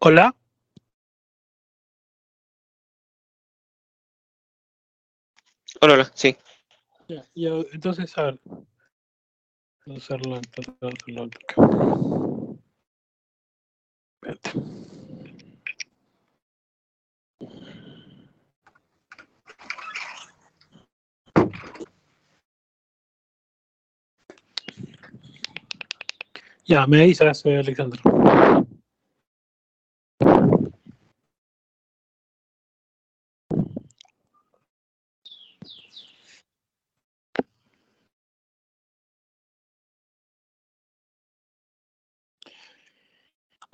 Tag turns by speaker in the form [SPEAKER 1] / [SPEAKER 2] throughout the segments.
[SPEAKER 1] Hola.
[SPEAKER 2] Hola, hola, sí.
[SPEAKER 1] Ya, ya, entonces, a ver. Vamos a hacerlo, entonces, vamos a hacerlo acá. Espérate. Ya, me avisas, soy Alexandro.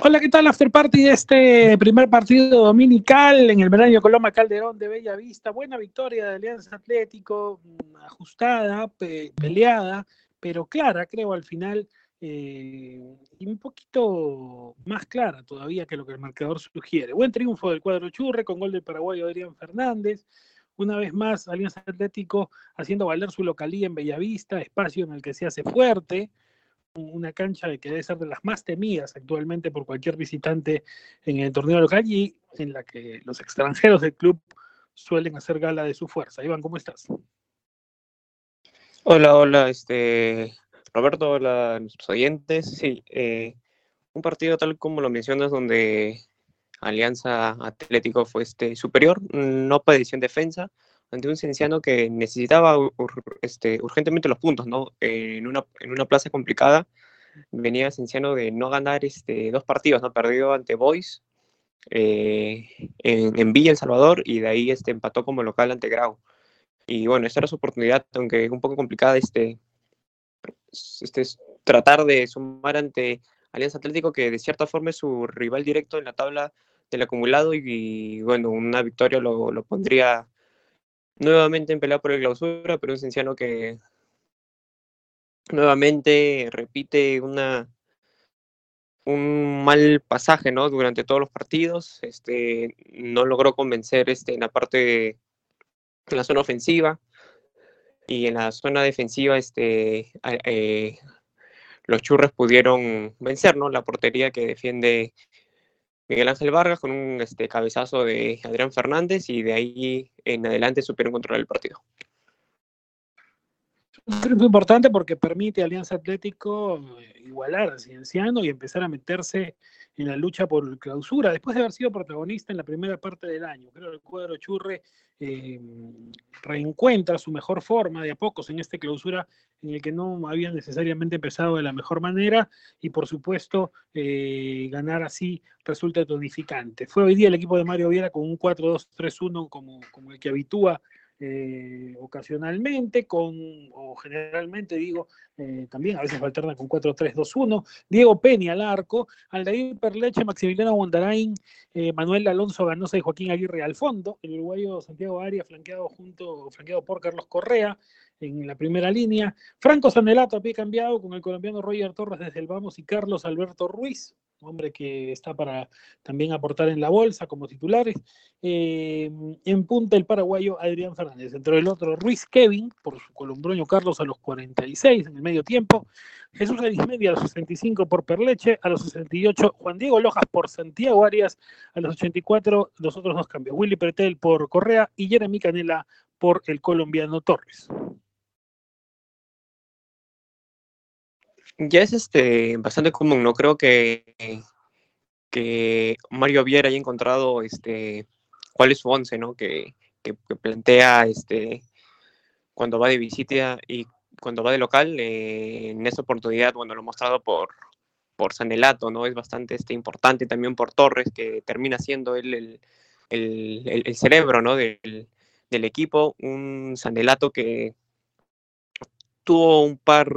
[SPEAKER 1] Hola, ¿qué tal? After party de este primer partido dominical en el Meranio Coloma Calderón de Bella Vista. Buena victoria de Alianza Atlético, mm, ajustada, pe- peleada, pero clara, creo, al final, eh, y un poquito más clara todavía que lo que el marcador sugiere. Buen triunfo del cuadro Churre con gol del paraguayo Adrián Fernández. Una vez más, Alianza Atlético haciendo valer su localía en Bellavista, espacio en el que se hace fuerte una cancha que debe ser de las más temidas actualmente por cualquier visitante en el torneo local y en la que los extranjeros del club suelen hacer gala de su fuerza. Iván, ¿cómo estás?
[SPEAKER 2] Hola, hola, este, Roberto, hola a nuestros oyentes. Sí, eh, un partido tal como lo mencionas donde Alianza Atlético fue este, superior, no padeció en defensa, ante un Cienciano que necesitaba este, urgentemente los puntos, ¿no? En una, en una plaza complicada venía Cienciano de no ganar este, dos partidos, ¿no? Perdido ante Boys eh, en, Villa El Salvador y de ahí este, empató como local ante Grau. Y bueno, esta era su oportunidad, aunque un poco complicada, este, este, es tratar de sumar ante Alianza Atlético, que de cierta forma es su rival directo en la tabla del acumulado y, y, bueno, una victoria lo, lo pondría nuevamente en por el clausura, pero un Cienciano que nuevamente repite una, un mal pasaje, ¿no? Durante todos los partidos, este, no logró convencer este, en la parte, en la zona ofensiva y en la zona defensiva, este, eh, los churres pudieron vencer, ¿no? La portería que defiende Miguel Ángel Vargas con un este, cabezazo de Adrián Fernández y de ahí en adelante supieron controlar el partido.
[SPEAKER 1] Un triunfo importante porque permite a Alianza Atlético eh, igualar a Cienciano y empezar a meterse en la lucha por clausura, después de haber sido protagonista en la primera parte del año. Creo que el cuadro Churre eh, reencuentra su mejor forma de a pocos en esta clausura en el que no había necesariamente empezado de la mejor manera y por supuesto eh, ganar así resulta tonificante. Fue hoy día el equipo de Mario Viera con un 4-2-3-1 como, como el que habitúa eh, ocasionalmente, con, o generalmente digo, eh, también a veces alterna con 4-3-2-1. Diego Peña al arco, Aldair Perleche, Maximiliano Bondarain, eh, Manuel Alonso Ganosa y Joaquín Aguirre al fondo. El uruguayo Santiago Arias flanqueado junto, flanqueado por Carlos Correa en la primera línea. Franco Sanelato a pie cambiado con el colombiano Roger Torres desde el Vamos y Carlos Alberto Ruiz, hombre que está para también aportar en la bolsa como titulares. Eh, en punta el paraguayo Adrián Fernández. Dentro del otro Ruiz Kevin, por su colombroño Carlos a los 46 en el medio tiempo. Jesús Arismendi a los 65 por Perleche, a los 68 Juan Diego Lojas por Santiago Arias, a los 84 los otros dos cambios, Willy Pretel por Correa y Jeremy Canela por el colombiano Torres.
[SPEAKER 2] Ya es este, bastante común, no creo que, que Mario Viera haya encontrado este, cuál es su once, ¿no? Que, que, plantea este, cuando va de visita y cuando va de local, eh, en esa oportunidad, bueno, lo mostrado por, por Sanelato, ¿no? Es bastante este, importante también por Torres, que termina siendo él el, el, el, el cerebro, ¿no? Del, del, equipo, un Sanelato que tuvo un par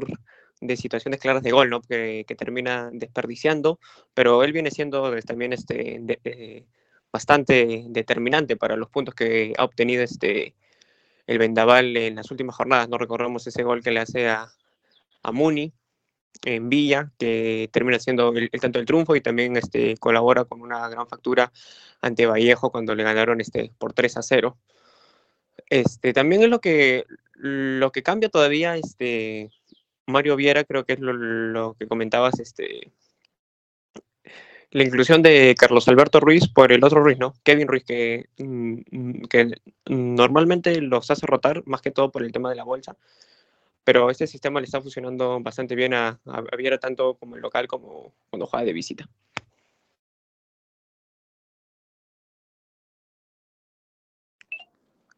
[SPEAKER 2] de situaciones claras de gol, ¿no? Que, que termina desperdiciando, pero él viene siendo también este, eh, bastante determinante para los puntos que ha obtenido este, el Vendaval en las últimas jornadas. No recordamos ese gol que le hace a, a Muni en Villa, que termina siendo el, tanto el triunfo y también este, colabora con una gran factura ante Vallejo cuando le ganaron este, por 3 a 0. Este, también es lo que, lo que cambia todavía este, Mario Viera, creo que es lo, que comentabas, este, la inclusión de Carlos Alberto Ruiz por el otro Ruiz, ¿no? Kevin Ruiz, que, mm, que normalmente los hace rotar más que todo por el tema de la bolsa, pero este sistema le está funcionando bastante bien a, a Viera tanto como el local como cuando juega de visita.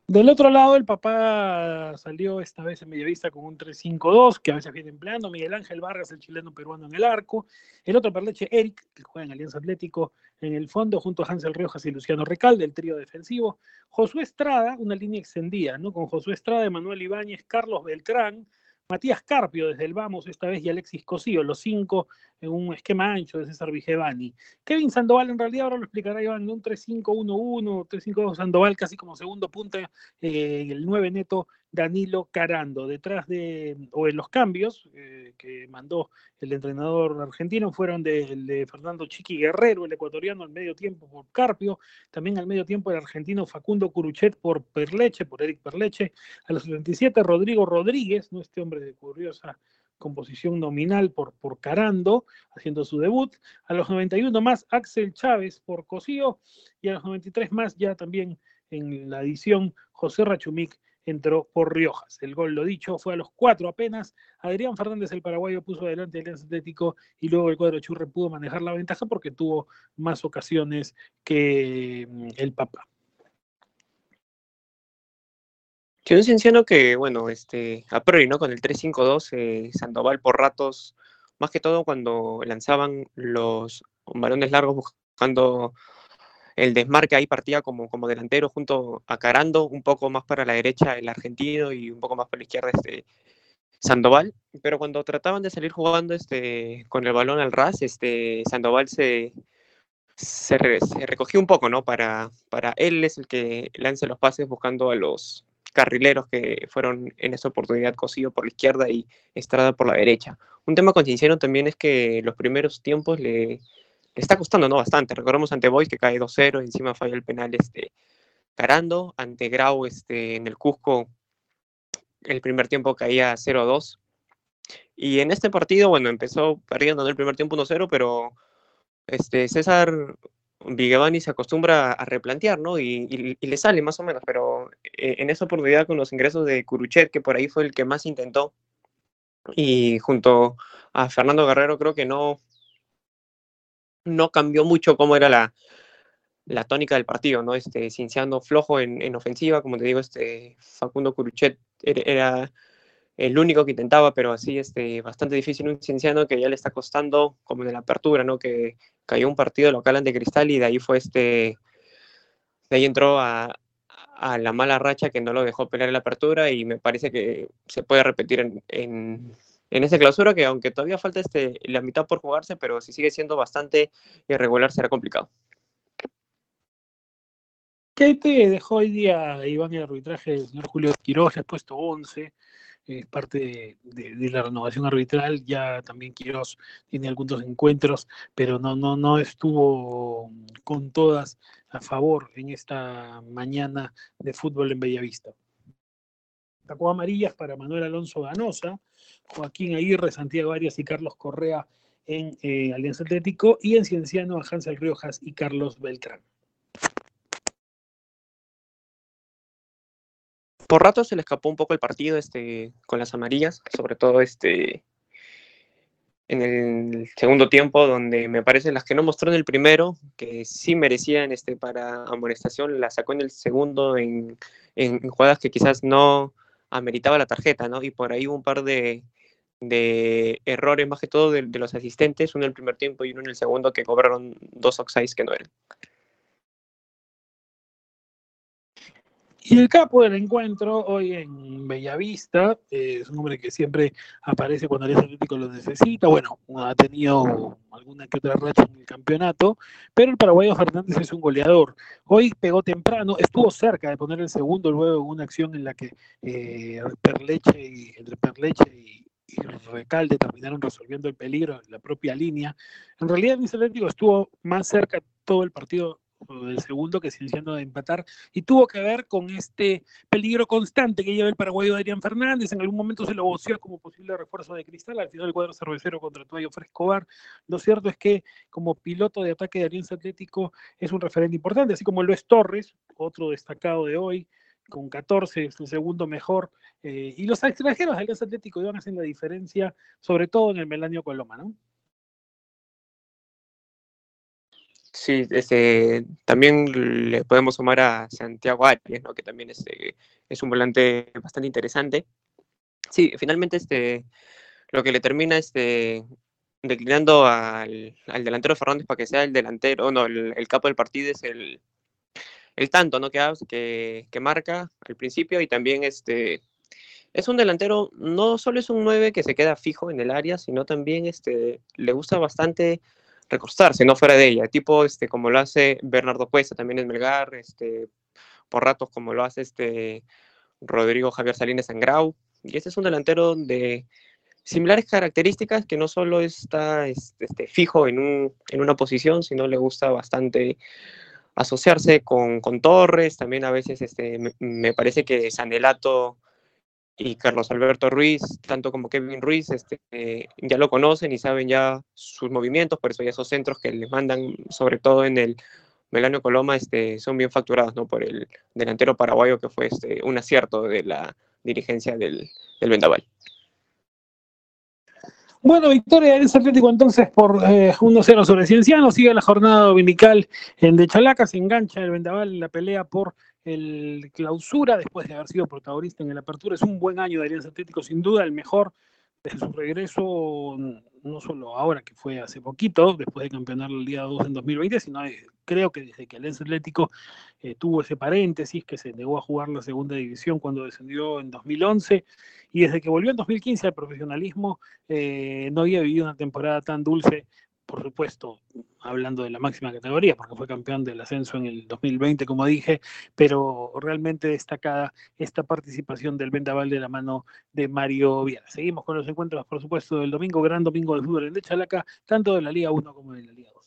[SPEAKER 1] Del otro lado, el papá salió esta vez en Mediavista con un 3-5-2, que a veces viene empleando. Miguel Ángel Vargas, el chileno peruano en el arco. El otro perleche, Eric, que juega en Alianza Atlético en el fondo, junto a Hansel Riojas y Luciano Recalde, el trío defensivo. Josué Estrada, una línea extendida, ¿no? Con Josué Estrada, Emanuel Ibáñez, Carlos Beltrán, Matías Carpio desde el Vamos esta vez y Alexis Cosío, los cinco en un esquema ancho de César Vigevani. Kevin Sandoval en realidad ahora lo explicará Iván, un 3-5-1-1, 3-5 Sandoval casi como segundo punta, eh, el 9 neto Danilo Carando. Detrás de, o en los cambios eh, que mandó el entrenador argentino fueron de, Fernando Chiqui Guerrero, el ecuatoriano al medio tiempo por Carpio, también al medio tiempo el argentino Facundo Curuchet por Perleche, por Eric Perleche, a los 77 Rodrigo Rodríguez, ¿no? este hombre de curiosa composición nominal por, por Carando, haciendo su debut. A los 91 más Axel Chávez por Cosío y a los 93 más ya también en la edición José Rachumic entró por Riojas. El gol, lo dicho, fue a los cuatro apenas. Adrián Fernández, el paraguayo, puso adelante el Atlético y luego el cuadro Churre pudo manejar la ventaja porque tuvo más ocasiones que mm, el Papa.
[SPEAKER 2] Que un Cienciano que, bueno, este, a priori, ¿no? Con el 3-5-2, eh, Sandoval por ratos, más que todo cuando lanzaban los balones largos buscando el desmarque ahí partía como, como delantero junto a Carando, un poco más para la derecha el argentino y un poco más para la izquierda este Sandoval, pero cuando trataban de salir jugando este, con el balón al ras, este, Sandoval se, se, recogió un poco, ¿no? Para, para él es el que lance los pases buscando a los carrileros que fueron en esa oportunidad cosido por la izquierda y Estrada por la derecha. Un tema con también es que los primeros tiempos le, está costando ¿no? bastante. Recordemos ante Boys que cae 2-0, encima falla el penal este, Carando, ante Grau este, en el Cusco el primer tiempo caía 0-2. Y en este partido, bueno, empezó perdiendo en el primer tiempo 1-0, pero este, César Vigevani se acostumbra a replantear, ¿no? Y, le sale más o menos, pero eh, en esa oportunidad con los ingresos de Curuchet, que por ahí fue el que más intentó, y junto a Fernando Guerrero creo que no, no cambió mucho cómo era la, la tónica del partido, ¿no? Este, Cinciano flojo en, en, ofensiva, como te digo, este, Facundo Curuchet era, el único que intentaba, pero así este, bastante difícil un Cienciano que ya le está costando, como de la apertura, ¿no? Que cayó un partido local ante Cristal y de ahí fue este, de ahí entró a, a la mala racha que no lo dejó pelear en la apertura y me parece que se puede repetir en, en en esa clausura que aunque todavía falta este, la mitad por jugarse, pero si sigue siendo bastante irregular será complicado.
[SPEAKER 1] ¿Qué te dejó hoy día, Iván, el arbitraje del señor Julio Quiroz? Ha puesto 11, es parte de, la renovación arbitral. Ya también Quiroz tiene algunos encuentros, pero no, no, no estuvo con todas a favor en esta mañana de fútbol en Bellavista. Sacó amarillas para Manuel Alonso Ganosa, Joaquín Aguirre, Santiago Arias y Carlos Correa en eh, Alianza Atlético y en Cienciano a Hansel Riojas y Carlos Beltrán.
[SPEAKER 2] Por rato se le escapó un poco el partido este, con las amarillas, sobre todo este, en el segundo tiempo, donde me parece las que no mostró en el primero, que sí merecían este, para amonestación, la sacó en el segundo en, en jugadas que quizás no, ameritaba la tarjeta, ¿no? Y por ahí un par de, de errores, más que todo de, los asistentes, uno en el primer tiempo y uno en el segundo, que cobraron dos oxides que no eran.
[SPEAKER 1] Y el capo del encuentro hoy en Bellavista, eh, es un hombre que siempre aparece cuando el Atlético lo necesita. Bueno, ha tenido alguna que otra racha en el campeonato, pero el paraguayo Fernández es un goleador. Hoy pegó temprano, estuvo cerca de poner el segundo luego en una acción en la que eh, Perleche y, entre Perleche y, Recalde terminaron resolviendo el peligro en la propia línea. En realidad, el Atlético estuvo más cerca todo el partido el segundo que Cienciano de empatar, y tuvo que ver con este peligro constante que lleva el paraguayo Adrián Fernández, en algún momento se lo voció como posible refuerzo de Cristal, al final el cuadro cervecero contra Tuayo Frescobar, lo cierto es que como piloto de ataque de Alianza Atlético es un referente importante, así como lo es Torres, otro destacado de hoy, con 14, es el segundo mejor, eh, y los extranjeros de Alianza Atlético iban haciendo la diferencia, sobre todo en el Melanio Coloma, ¿no?
[SPEAKER 2] Sí, este, también le podemos sumar a Santiago Arias, ¿no? que también este, es un volante bastante interesante. Sí, finalmente este, lo que le termina este, declinando al, delantero Fernández para que sea el delantero, no, el, capo del partido es el, el tanto ¿no? que, que, marca al principio y también este, es un delantero, no solo es un 9 que se queda fijo en el área, sino también este, le gusta bastante recostarse, no fuera de ella, tipo este, como lo hace Bernardo Cuesta también en Melgar, este, por ratos como lo hace este Rodrigo Javier Salinas Grau, y este es un delantero de similares características que no solo está este, fijo en, un, en, una posición, sino le gusta bastante asociarse con, con Torres, también a veces este, me, parece que Sanelato y Carlos Alberto Ruiz, tanto como Kevin Ruiz, este, ya lo conocen y saben ya sus movimientos, por eso ya esos centros que les mandan, sobre todo en el Melanio Coloma, este, son bien facturados ¿no? por el delantero paraguayo que fue este, un acierto de la dirigencia del, del Vendaval.
[SPEAKER 1] Bueno, victoria del Atlético entonces por eh, 1-0 sobre Cienciano. Sigue la jornada dominical en De Chalaca. Se engancha el Vendaval en la pelea por el clausura después de haber sido protagonista en el apertura. Es un buen año de Alianza Atlético, sin duda el mejor desde su regreso, no solo ahora que fue hace poquito, después de campeonar el día 2 en 2020, sino creo que desde que Alianza Atlético eh, tuvo ese paréntesis, que se negó a jugar la segunda división cuando descendió en 2011, y desde que volvió en 2015 al profesionalismo, eh, no había vivido una temporada tan dulce por supuesto, hablando de la máxima categoría, porque fue campeón del ascenso en el 2020, como dije, pero realmente destacada esta participación del Vendaval de la mano de Mario Viera. Seguimos con los encuentros, por supuesto, del domingo, gran domingo de fútbol en Chalaca, tanto de la Liga 1 como de la Liga 2.